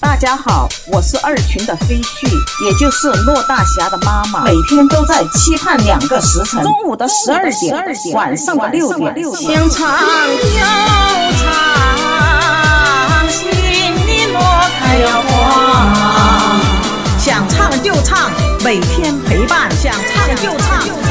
大家好，我是二群的飞絮，也就是骆大侠的妈妈，每天都在期盼两个时辰，中午的十二点，晚上的六点六点。想唱就唱，心里落开了花。想唱就唱，每天陪伴。想唱就唱。